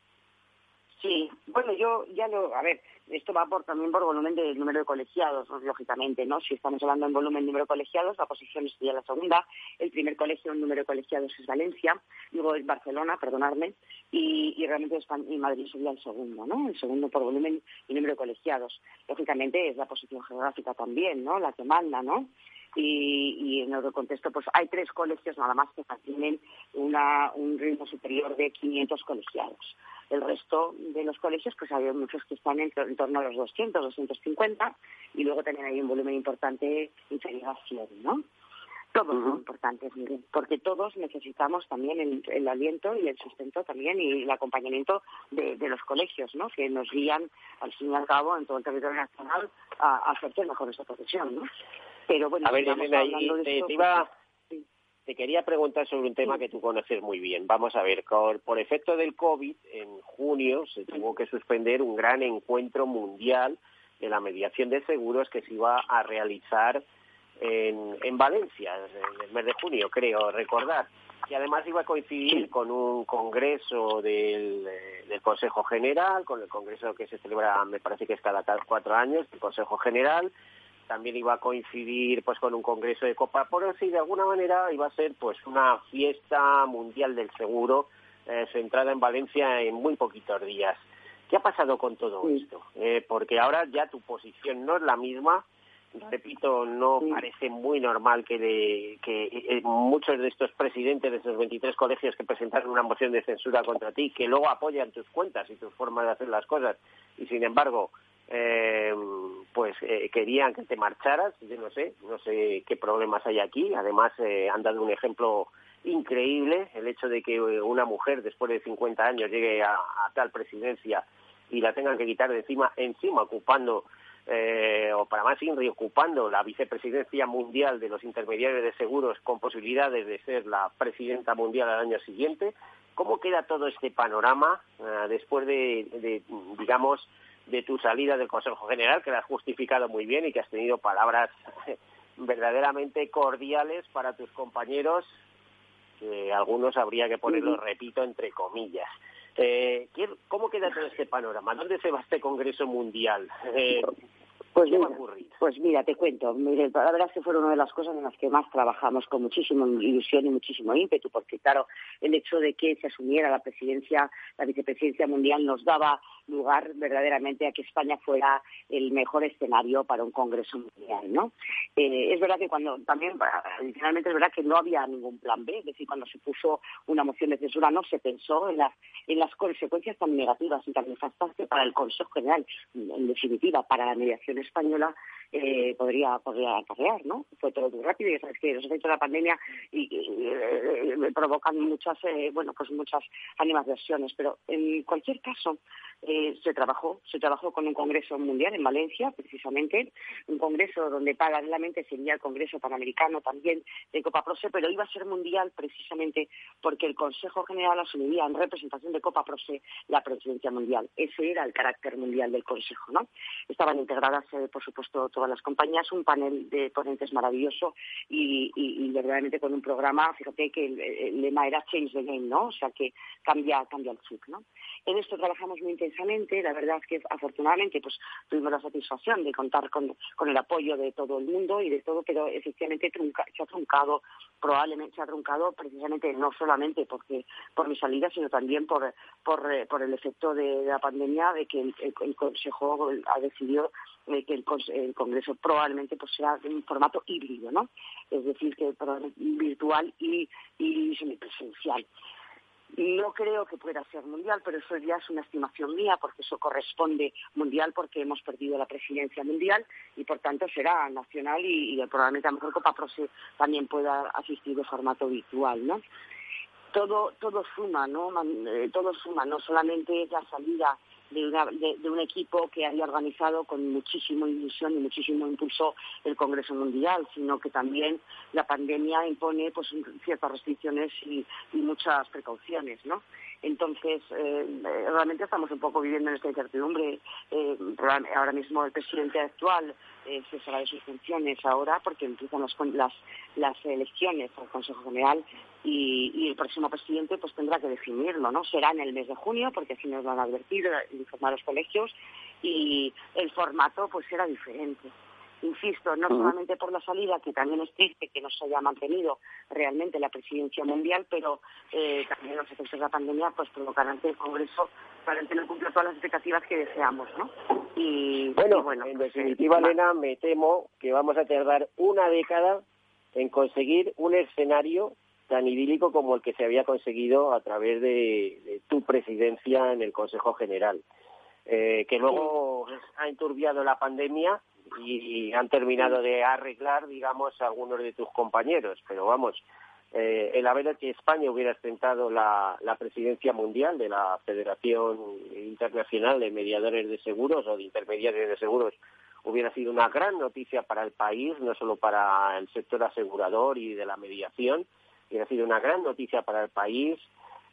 Sí, bueno, yo ya lo, a ver, esto va por, también por volumen del número de colegiados, lógicamente, ¿no? Si estamos hablando en volumen número de colegiados, la posición sería la segunda. El primer colegio en número de colegiados es Valencia, luego es Barcelona, perdonadme, y, y realmente y Madrid sería el segundo, ¿no? El segundo por volumen y número de colegiados. Lógicamente es la posición geográfica también, ¿no? La que manda, ¿no? Y, y, en otro contexto, pues hay tres colegios nada más que tienen una, un ritmo superior de 500 colegiados. El resto de los colegios, pues hay muchos que están en, torno a los 200, 250, y luego también hay un volumen importante inferior a 100, ¿no? Todos son importantes, porque todos necesitamos también el, aliento y el sustento también y el acompañamiento de, los colegios, ¿no? Que nos guían, al fin y al cabo, en todo el territorio nacional a, a hacer mejor esa profesión, ¿no? Pero bueno, a ver, ahí te, iba, te quería preguntar sobre un tema que tú conoces muy bien. Vamos a ver, por, efecto del COVID, en junio se tuvo que suspender un gran encuentro mundial de la mediación de seguros que se iba a realizar en, en Valencia, en el mes de junio, creo recordar. Y además iba a coincidir con un congreso del, del, Consejo General, con el congreso que se celebra, me parece que es cada cuatro años, el Consejo General, también iba a coincidir pues con un congreso de Copa Por y de alguna manera iba a ser pues una fiesta mundial del seguro eh, centrada en Valencia en muy poquitos días. ¿Qué ha pasado con todo esto? Eh, porque ahora ya tu posición no es la misma. Repito, no parece muy normal que, que eh, muchos de estos presidentes de esos 23 colegios que presentaron una moción de censura contra ti, que luego apoyan tus cuentas y tus formas de hacer las cosas, y sin embargo eh, pues eh, querían que te marcharas, yo no sé, no sé qué problemas hay aquí, además eh, han dado un ejemplo increíble, el hecho de que una mujer después de 50 años llegue a, tal presidencia y la tengan que quitar de encima, encima ocupando, eh, o para más INRI, ocupando la vicepresidencia mundial de los intermediarios de seguros con posibilidades de ser la presidenta mundial al año siguiente. ¿Cómo queda todo este panorama eh, después de, de, digamos, de tu salida del Consejo General, que la has justificado muy bien y que has tenido palabras verdaderamente cordiales para tus compañeros, que algunos habría que ponerlo, repito, entre comillas. Eh, ¿Cómo queda todo este panorama? ¿Dónde se va este Congreso Mundial? Eh, pues mira, pues mira, te cuento. Mire, la verdad es que fueron una de las cosas en las que más trabajamos con muchísima ilusión y muchísimo ímpetu, porque claro, el hecho de que se asumiera la presidencia, la vicepresidencia mundial nos daba lugar verdaderamente a que España fuera el mejor escenario para un Congreso mundial, ¿no? Eh, es verdad que cuando también, adicionalmente es verdad que no había ningún plan B, es decir, cuando se puso una moción de censura no se pensó en las, en las consecuencias tan negativas y tan nefastas que para el Consejo General, en definitiva, para la mediación española, eh, podría, podría acarrear, ¿no? Fue todo muy rápido y sabes que los efectos de la pandemia y, provocan muchas, eh, bueno, pues muchas animadversiones. Pero en cualquier caso, eh, se trabajó, se trabajó con un congreso mundial en Valencia, precisamente, un congreso donde paralelamente sería el congreso panamericano también de Copa Prose, pero iba a ser mundial precisamente porque el Consejo General asumiría en representación de Copa Prose la presidencia mundial. Ese era el carácter mundial del Consejo, ¿no? Estaban integradas, eh, por supuesto, todas las compañías, un panel de ponentes maravilloso y, verdaderamente con un programa, fíjate que el, lema era Change the Game, ¿no? O sea que cambia, cambia el chip, ¿no? En esto trabajamos muy intensamente, la verdad es que afortunadamente pues tuvimos la satisfacción de contar con, el apoyo de todo el mundo y de todo, pero efectivamente se ha truncado, probablemente se ha truncado precisamente no solamente porque por mi salida, sino también por, por, eh, por el efecto de, la pandemia, de que el, Consejo ha decidido eh, que el, Congreso probablemente pues sea en formato híbrido, ¿no? Es decir, que virtual y, y semipresencial. No creo que pueda ser mundial, pero eso ya es una estimación mía, porque eso corresponde mundial, porque hemos perdido la presidencia mundial y por tanto será nacional y, probablemente a lo mejor Copa Pro también pueda asistir de formato virtual, ¿no? Todo, todo suma, ¿no? Eh, todo suma, no solamente la salida de, un equipo que había organizado con muchísima ilusión y muchísimo impulso el Congreso Mundial, sino que también la pandemia impone pues ciertas restricciones y, muchas precauciones, ¿no? Entonces, eh, realmente estamos un poco viviendo en esta incertidumbre. Eh, ahora mismo el presidente actual eh, cesará de sus funciones ahora porque empiezan las, las elecciones al Consejo General y, el próximo presidente pues tendrá que definirlo, ¿no? Será en el mes de junio porque así nos lo han advertido, informar los colegios y el formato pues será diferente. Insisto, no solamente por la salida, que también es triste que no se haya mantenido realmente la presidencia mundial, pero eh, también los efectos de la pandemia pues provocarán que el Congreso realmente no cumpla todas las expectativas que deseamos, ¿no? Y bueno, en pues, definitiva, Elena, me temo que vamos a tardar una década en conseguir un escenario tan idílico como el que se había conseguido a través de, tu presidencia en el Consejo General. Eh, que luego ha enturbiado la pandemia y, han terminado de arreglar, digamos, algunos de tus compañeros. Pero vamos, eh, el haber que España hubiera ostentado la, presidencia mundial de la Federación Internacional de Mediadores de Seguros o de Intermediarios de Seguros hubiera sido una gran noticia para el país, no solo para el sector asegurador y de la mediación, hubiera sido una gran noticia para el país.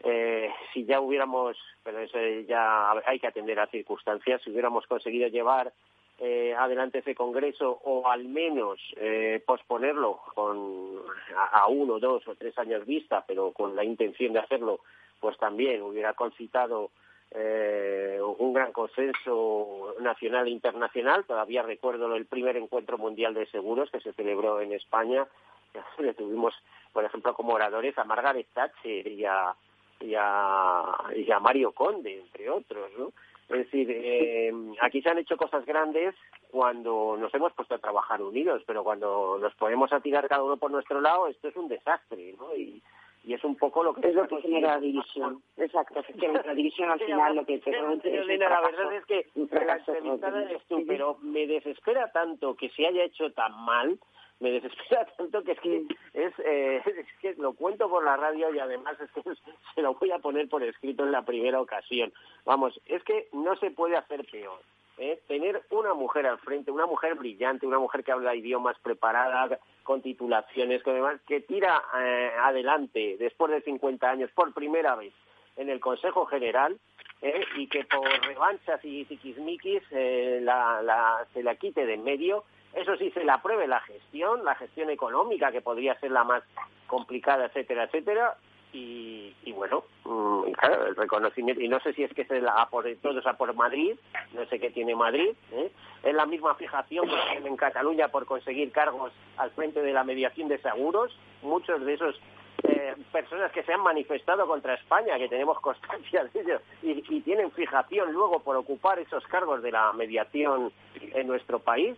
Eh, si ya hubiéramos, pero eso ya hay que atender a circunstancias, si hubiéramos conseguido llevar eh, adelante ese congreso o al menos eh, posponerlo con a, uno, dos o tres años vista, pero con la intención de hacerlo, pues también hubiera concitado eh, un gran consenso nacional e internacional. Todavía recuerdo el primer encuentro mundial de seguros que se celebró en España. Le tuvimos, por ejemplo, como oradores a Margaret Thatcher y a, y a, y a Mario Conde, entre otros, ¿no? Es decir, eh, aquí se han hecho cosas grandes cuando nos hemos puesto a trabajar unidos, pero cuando nos ponemos a tirar cada uno por nuestro lado, esto es un desastre, ¿no? Y, y es un poco lo que es lo que genera la división exacto la división al final lo que te la verdad es que la entrevistada eres tú pero me desespera tanto que se haya hecho tan mal me desespera tanto que es que es, eh, es, que lo cuento por la radio y además es que se lo voy a poner por escrito en la primera ocasión. Vamos, es que no se puede hacer peor. ¿eh? Tener una mujer al frente, una mujer brillante, una mujer que habla idiomas preparada, con titulaciones, con demás, que tira eh, adelante después de 50 años por primera vez en el Consejo General ¿eh? y que por revanchas y tiquismiquis eh, la, la, se la quite de en medio eso sí, se le apruebe la gestión, la gestión económica, que podría ser la más complicada, etcétera, etcétera. Y, bueno, mm, claro, el reconocimiento, y no sé si es que se la por, todo es a por Madrid, no sé qué tiene Madrid, ¿eh? es la misma fijación que tiene en Cataluña por conseguir cargos al frente de la mediación de seguros, muchos de esos eh, personas que se han manifestado contra España, que tenemos constancia de ello, y, tienen fijación luego por ocupar esos cargos de la mediación en nuestro país,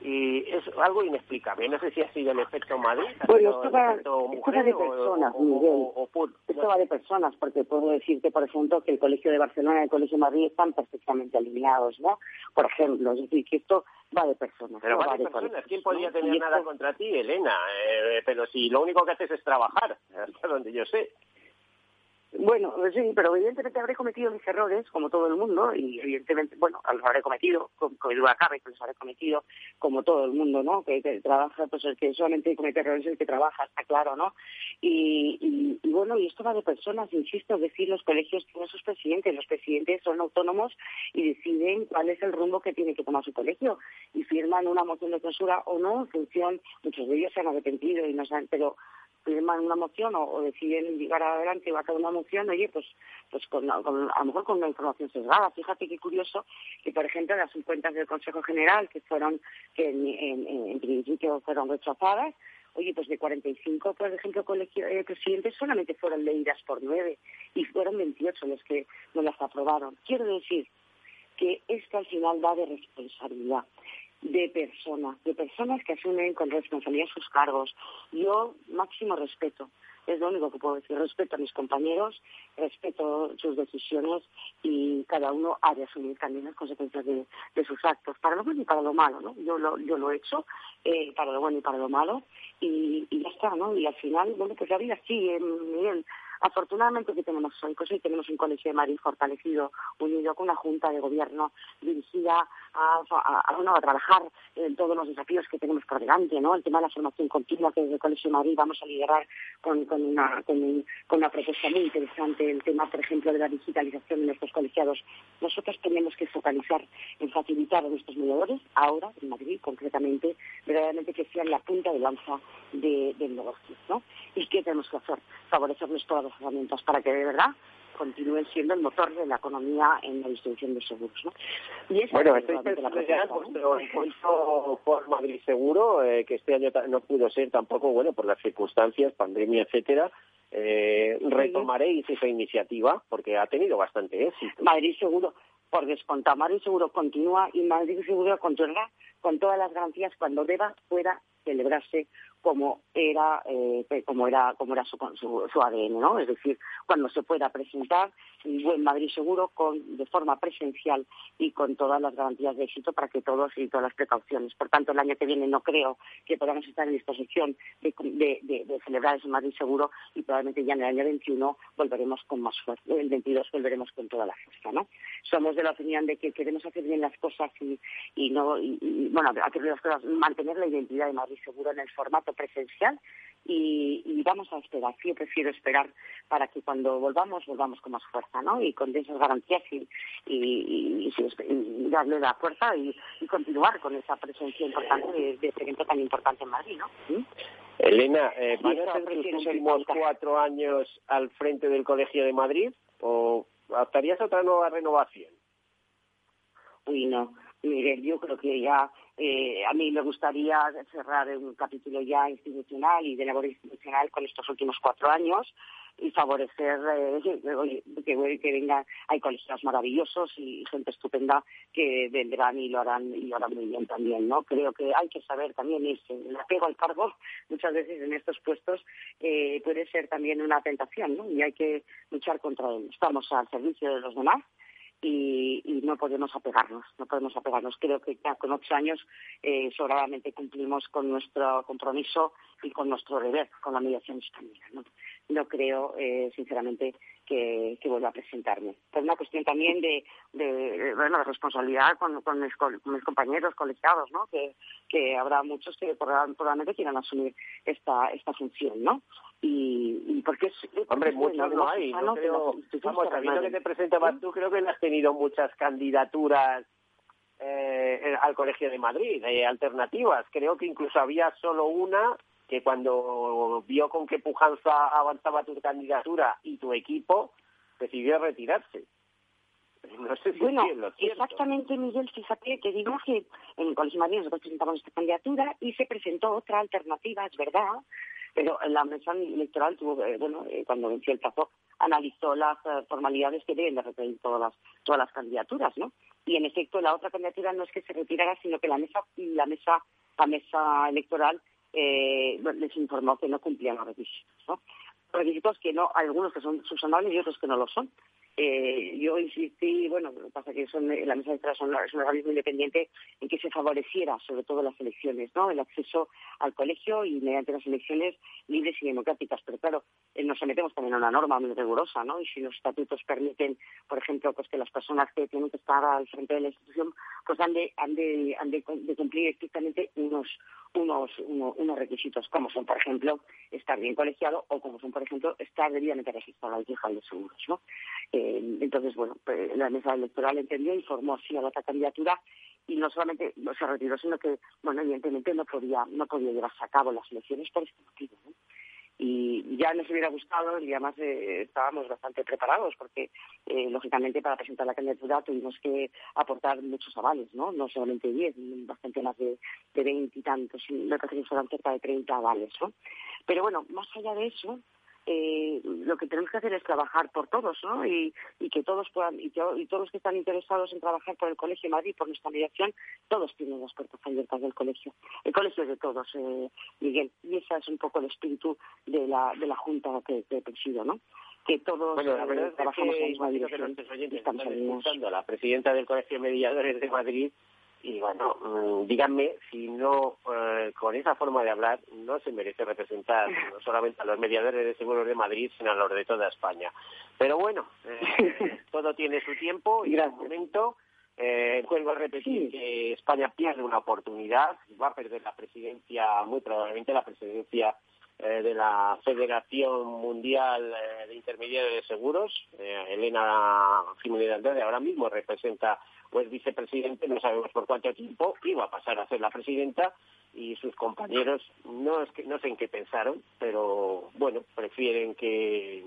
y es algo inexplicable. No sé si ha sido el efecto Madrid, bueno, esto va, de personas, Miguel. esto va de personas, porque puedo decirte, por ejemplo, que el Colegio de Barcelona y el Colegio de Madrid están perfectamente alineados, ¿no? Por ejemplo, es decir, que esto va de personas. Pero va, de personas. ¿Quién podría tener nada contra ti, Elena? Eh, pero si lo único que haces es trabajar, hasta donde yo sé. Bueno, sí, pero evidentemente habré cometido mis errores, como todo el mundo, y evidentemente, bueno, los habré cometido, con, con duda cabe que los habré cometido, como todo el mundo, ¿no? Que, trabaja, pues el que solamente comete errores es el que trabaja, está claro, ¿no? Y, y, bueno, y esto va de personas, insisto, decir, los colegios tienen sus presidentes, los presidentes son autónomos y deciden cuál es el rumbo que tiene que tomar su colegio, y firman una moción de censura o no, en función, muchos de ellos se han arrepentido y no saben, pero firman una moción o, deciden llegar adelante o acabar una moción, oye, pues, pues con, a lo mejor con una información sesgada. Fíjate qué curioso que, por ejemplo, las cuentas del Consejo General, que fueron, que en, principio fueron rechazadas, oye, pues de 45, por ejemplo, colegio, eh, presidentes solamente fueron leídas por nueve y fueron 28 los que no las aprobaron. Quiero decir que esto al final va de responsabilidad de personas, de personas que asumen con responsabilidad sus cargos. Yo máximo respeto, es lo único que puedo decir. Respeto a mis compañeros, respeto sus decisiones y cada uno ha de asumir también las consecuencias de, sus actos, para lo bueno y para lo malo, ¿no? Yo lo, yo lo he hecho, eh, para lo bueno y para lo malo, y, y ya está, ¿no? Y al final, bueno, pues la vida sigue, Miguel. Afortunadamente que tenemos hoy, pues hoy tenemos un Colegio de Madrid fortalecido, unido con una Junta de Gobierno dirigida a, a, trabajar en todos los desafíos que tenemos por delante, ¿no? El tema de la formación continua que desde el Colegio de Madrid vamos a liderar con, una, con, propuesta muy interesante, el tema, por ejemplo, de la digitalización de nuestros colegiados. Nosotros tenemos que focalizar en facilitar a nuestros mediadores, ahora en Madrid concretamente, verdaderamente que sean la punta de lanza de, del negocio, ¿no? ¿Y qué tenemos que hacer? Favorecerles todas las herramientas para que de verdad continúen siendo el motor de la economía en la distribución de seguros. ¿no? Y bueno, estoy pensando ya vuestro encuentro por Madrid Seguro, eh, que este año no pudo ser tampoco, bueno, por las circunstancias, pandemia, etcétera. Eh, retomaréis esa iniciativa porque ha tenido bastante éxito. Madrid Seguro, por descontar, Madrid Seguro continúa y Madrid Seguro continuará con todas las garantías cuando deba, pueda celebrarse como era eh, como era como era su, su, ADN no es decir cuando se pueda presentar un buen Madrid seguro con de forma presencial y con todas las garantías de éxito para que todos y todas las precauciones. Por tanto el año que viene no creo que podamos estar en disposición de, de, celebrar ese Madrid seguro y probablemente ya en el año 21 volveremos con más fuerza el 22 volveremos con toda la fuerza no somos de la opinión de que queremos hacer bien las cosas y, y no y, bueno hacer las cosas mantener la identidad de Madrid seguro en el formato presencial y, vamos a esperar. Yo prefiero esperar para que cuando volvamos, volvamos con más fuerza, ¿no? Y con esas garantías y, y, darle la fuerza y, continuar con esa presencia importante de, este evento tan importante en Madrid, ¿no? ¿Mm? Elena, eh, ¿van a ser tus últimos cuatro años al frente del Colegio de Madrid o optarías otra nueva renovación? Uy, no. Miguel, yo creo que ya eh, a mí me gustaría cerrar un capítulo ya institucional y de labor institucional con estos últimos cuatro años y favorecer eh, que, que, vengan, hay colegios maravillosos y gente estupenda que vendrán y lo harán y lo harán muy bien también, ¿no? Creo que hay que saber también irse, el apego al cargo muchas veces en estos puestos eh, puede ser también una tentación, ¿no? Y hay que luchar contra él. Estamos al servicio de los demás y, no podemos apegarnos, no podemos apegarnos. Creo que ya con ocho años eh, sobradamente cumplimos con nuestro compromiso y con nuestro deber con la mediación española. No, no creo, eh, sinceramente, que, vuelva a presentarme. Por una cuestión también de, bueno, de responsabilidad con, con, mis, compañeros colegiados, ¿no? Que, que habrá muchos que probablemente quieran asumir esta, esta función, ¿no? Y, y porque es... Hombre, muchos no hay. No creo, vamos, sabiendo que te presentabas tú, creo que no has tenido muchas candidaturas eh, al Colegio de Madrid, eh, alternativas. Creo que incluso había solo una que cuando vio con qué pujanza avanzaba tu candidatura y tu equipo, decidió retirarse. No sé si bueno, exactamente, Miguel, fíjate que digo que en el Colegio de Madrid nosotros presentamos esta candidatura y se presentó otra alternativa, es verdad, pero la mesa electoral tuvo, bueno, eh, cuando venció el plazo, analizó las eh, formalidades que deben de requerir todas las, todas las candidaturas, ¿no? Y en efecto, la otra candidatura no es que se retirara, sino que la mesa, la mesa, la mesa electoral eh, les informó que no cumplían los requisitos, ¿no? Requisitos que no, algunos que son subsanables y otros que no lo son. Eh, yo insistí, bueno, lo que pasa es que son, la mesa de entrada son, es un organismo independiente en que se favoreciera sobre todo las elecciones, ¿no? El acceso al colegio y mediante las elecciones libres y democráticas. Pero claro, eh, nos sometemos también a una norma muy rigurosa, ¿no? Y si los estatutos permiten, por ejemplo, pues que las personas que tienen que estar al frente de la institución, pues han de, han de, han de, cumplir estrictamente unos, unos, unos, requisitos, como son, por ejemplo, estar bien colegiado o como son, por ejemplo, estar debidamente registrado al fijal de seguros, ¿no? Eh, entonces, bueno, pues, la mesa electoral entendió y formó así a la otra candidatura y no solamente no se retiró, sino que, bueno, evidentemente no podía, no podía llevarse a cabo las elecciones por este motivo. Y ya nos hubiera gustado y además eh, estábamos bastante preparados porque, eh, lógicamente, para presentar la candidatura tuvimos que aportar muchos avales, ¿no? No solamente 10, bastante más de, 20 y tantos, me parece que fueron cerca de 30 avales, ¿no? Pero bueno, más allá de eso, eh, lo que tenemos que hacer es trabajar por todos, ¿no? Y, que todos puedan, y, todos los que están interesados en trabajar por el Colegio de Madrid, por nuestra mediación, todos tienen las puertas abiertas del colegio. El colegio es de todos, eh, Miguel, y ese es un poco el espíritu de la, de la Junta que, que presido, ¿no? que todos bueno, la verdad trabajamos es que, en la misma dirección. estamos escuchando a la presidenta del Colegio de Mediadores de Madrid y bueno, mm, díganme si no, eh, con esa forma de hablar, no se merece representar no solamente a los mediadores de seguros de Madrid, sino a los de toda España. Pero bueno, eh, todo tiene su tiempo y su momento. Eh, vuelvo a repetir que España pierde una oportunidad, va a perder la presidencia, muy probablemente la presidencia de la Federación Mundial de Intermediarios de Seguros. Elena Jiménez de Andrade ahora mismo representa pues vicepresidente, no sabemos por cuánto tiempo, iba a pasar a ser la presidenta y sus compañeros no es que no sé en qué pensaron, pero bueno, prefieren que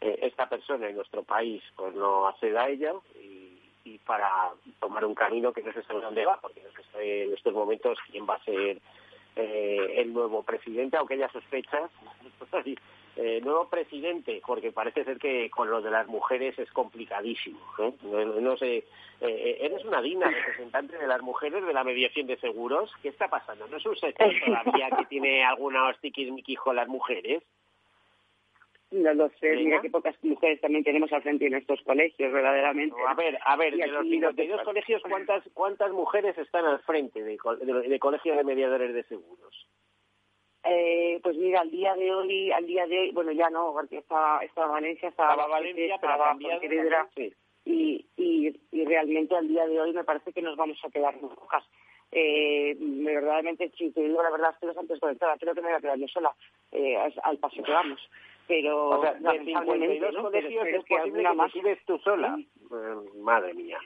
eh, esta persona en nuestro país pues no acceda a ella y, para tomar un camino que no se sabe dónde va, porque no sé en estos momentos quién va a ser eh, el nuevo presidente, aunque ella sospecha eh, nuevo presidente, porque parece ser que con lo de las mujeres es complicadísimo. ¿eh? No, sé, eh, eh, eres una digna representante de las mujeres de la mediación de seguros. ¿Qué está pasando? ¿No es un sector todavía que tiene alguna hostiquismiquis con las mujeres? No lo sé, mira qué pocas mujeres también tenemos al frente de nuestros colegios, verdaderamente. a ver, a ver, de los 52 colegios, ¿cuántas, ¿cuántas mujeres están al frente de, de colegios de mediadores de seguros? Eh, pues mira, al día de hoy, al día de hoy, bueno, ya no, porque estaba, estaba Valencia, estaba, estaba Valencia, estaba sí. y, y, y realmente al día de hoy me parece que nos vamos a quedar muy pocas. Eh, verdaderamente, si te digo la verdad, estoy bastante desconectada, creo que me voy a quedar yo sola eh, al paso que vamos. Pero, o sea, de 52 ¿no? colegios es posible que más vives tú sola. Eh, madre mía.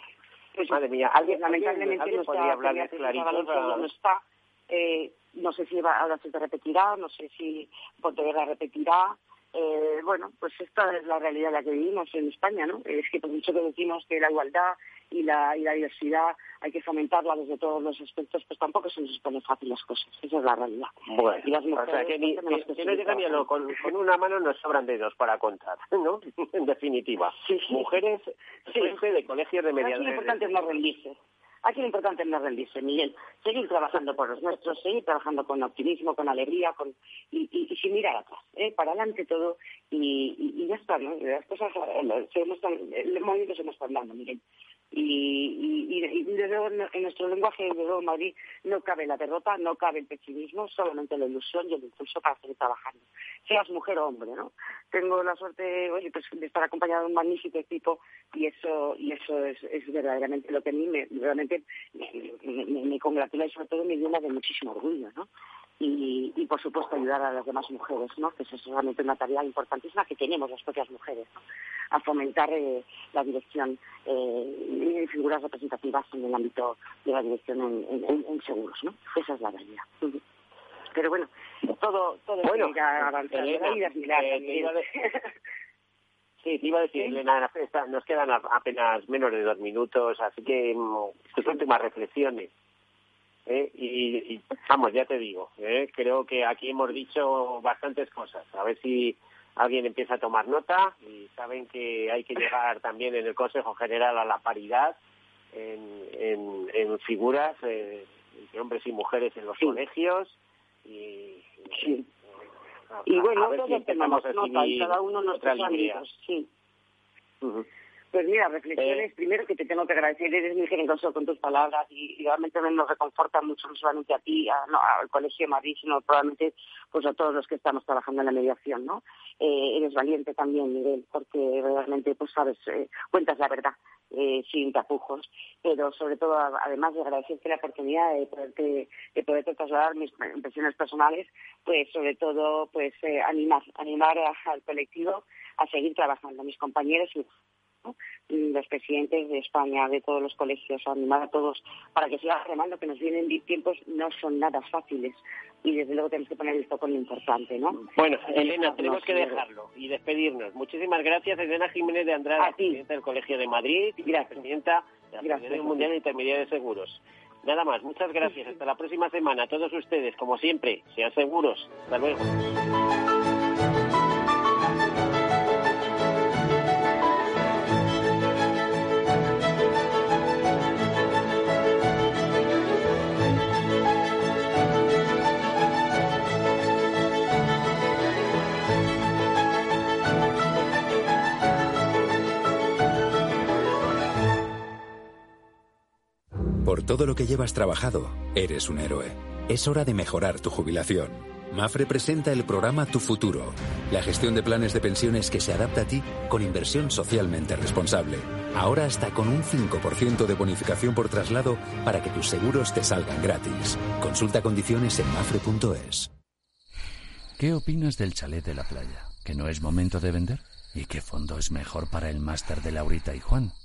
Pues, madre mía. ¿Alguien, lamentablemente ¿alguien no podría hablar clarito? No está. Eh, no sé si va, ahora se repetirá, no sé si Pontevedra repetirá. Eh, bueno, pues esta es la realidad en la que vivimos en España, ¿no? Es que por mucho que decimos que la igualdad y la, y la diversidad hay que fomentarla desde todos los aspectos, pues tampoco se nos ponen fácil las cosas. Esa es la realidad. Bueno, y las mujeres, o sea, que, ni, que, no llegan ni a lo, con, con, una mano nos sobran dedos para contar, ¿no? en definitiva. Sí, Mujeres sí. de colegios de mediadores. Lo importante es no rendirse. Aquí lo importante es no rendirse, Miguel. Seguir trabajando por los nuestros, seguir trabajando con optimismo, con alegría con, y, y, sin mirar atrás, ¿eh? para adelante todo y, y, ya está, ¿no? Las cosas, eh, el movimiento se nos está dando, Miguel y, y, y en nuestro lenguaje de luego Madrid no cabe la derrota, no cabe el pesimismo, solamente la ilusión y el impulso para seguir trabajando. Seas mujer o hombre, ¿no? Tengo la suerte oye, pues, de estar acompañado de un magnífico equipo y eso y eso es, es verdaderamente lo que a mí me, realmente me, me, congratula y sobre todo me llena de muchísimo orgullo, ¿no? Y, y, por supuesto ayudar a las demás mujeres, ¿no? que es realmente una tarea importantísima que tenemos las propias mujeres, ¿no? a fomentar eh, la dirección eh, figuras representativas en el ámbito de la dirección en, en, seguros. ¿no? Esa es la realidad. Pero bueno, todo, todo bueno, avanzando. Eh, Sí, te iba a decir, Elena, nos quedan apenas menos de dos minutos, así que mm, tus últimas reflexiones. ¿Eh? Y, y, vamos, ya te digo, ¿eh? creo que aquí hemos dicho bastantes cosas. A ver si alguien empieza a tomar nota y saben que hay que llegar también en el Consejo General a la paridad en, en, figuras eh, entre hombres y mujeres en los colegios y, y bueno, todos empezamos a nota y cada uno nuestros ámbitos, sí. Pues mira, reflexiones, eh. primero que te tengo que agradecer, eres muy generoso con tus palabras y, realmente nos reconforta mucho no solamente a ti, al Colegio de Madrid, sino probablemente pues a todos los que estamos trabajando en la mediación, ¿no? Eh, eres valiente también, Miguel, porque realmente, pues sabes, eh, cuentas la verdad, eh, sin tapujos, pero sobre todo, además de agradecerte la oportunidad de poderte, de poderte trasladar mis impresiones personales, pues sobre todo, pues animar, animar al colectivo a seguir trabajando, mis compañeros y los presidentes de España, de todos los colegios, animar a todos para que sigan remando, que nos vienen tiempos no son nada fáciles y desde luego tenemos que poner esto con lo importante, ¿no? Bueno, Elena, tenemos que dejarlo y despedirnos. Muchísimas gracias, Elena Jiménez de Andrade, presidenta del Colegio de Madrid y presidenta de la Mundial de Intermediarios de Seguros. Nada más, muchas gracias. Hasta la próxima semana. A todos ustedes, como siempre, sean seguros. Hasta luego. Por todo lo que llevas trabajado, eres un héroe. Es hora de mejorar tu jubilación. Mafre presenta el programa Tu Futuro, la gestión de planes de pensiones que se adapta a ti con inversión socialmente responsable. Ahora hasta con un 5% de bonificación por traslado para que tus seguros te salgan gratis. Consulta condiciones en mafre.es. ¿Qué opinas del chalet de la playa? ¿Que no es momento de vender? ¿Y qué fondo es mejor para el máster de Laurita y Juan?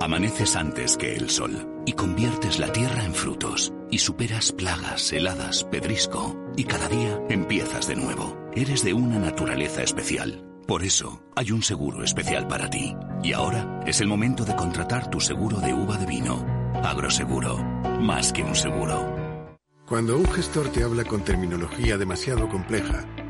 Amaneces antes que el sol y conviertes la tierra en frutos y superas plagas, heladas, pedrisco y cada día empiezas de nuevo. Eres de una naturaleza especial. Por eso hay un seguro especial para ti. Y ahora es el momento de contratar tu seguro de uva de vino. Agroseguro, más que un seguro. Cuando un gestor te habla con terminología demasiado compleja,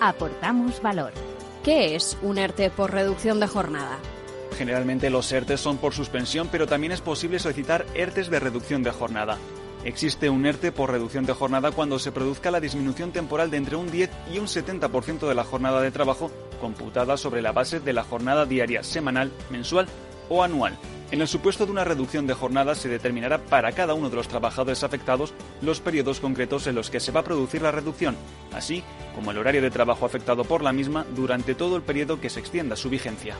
Aportamos valor. ¿Qué es un ERTE por reducción de jornada? Generalmente los ERTES son por suspensión, pero también es posible solicitar ERTES de reducción de jornada. Existe un ERTE por reducción de jornada cuando se produzca la disminución temporal de entre un 10 y un 70% de la jornada de trabajo computada sobre la base de la jornada diaria, semanal, mensual o anual. En el supuesto de una reducción de jornada se determinará para cada uno de los trabajadores afectados los periodos concretos en los que se va a producir la reducción, así como el horario de trabajo afectado por la misma durante todo el periodo que se extienda su vigencia.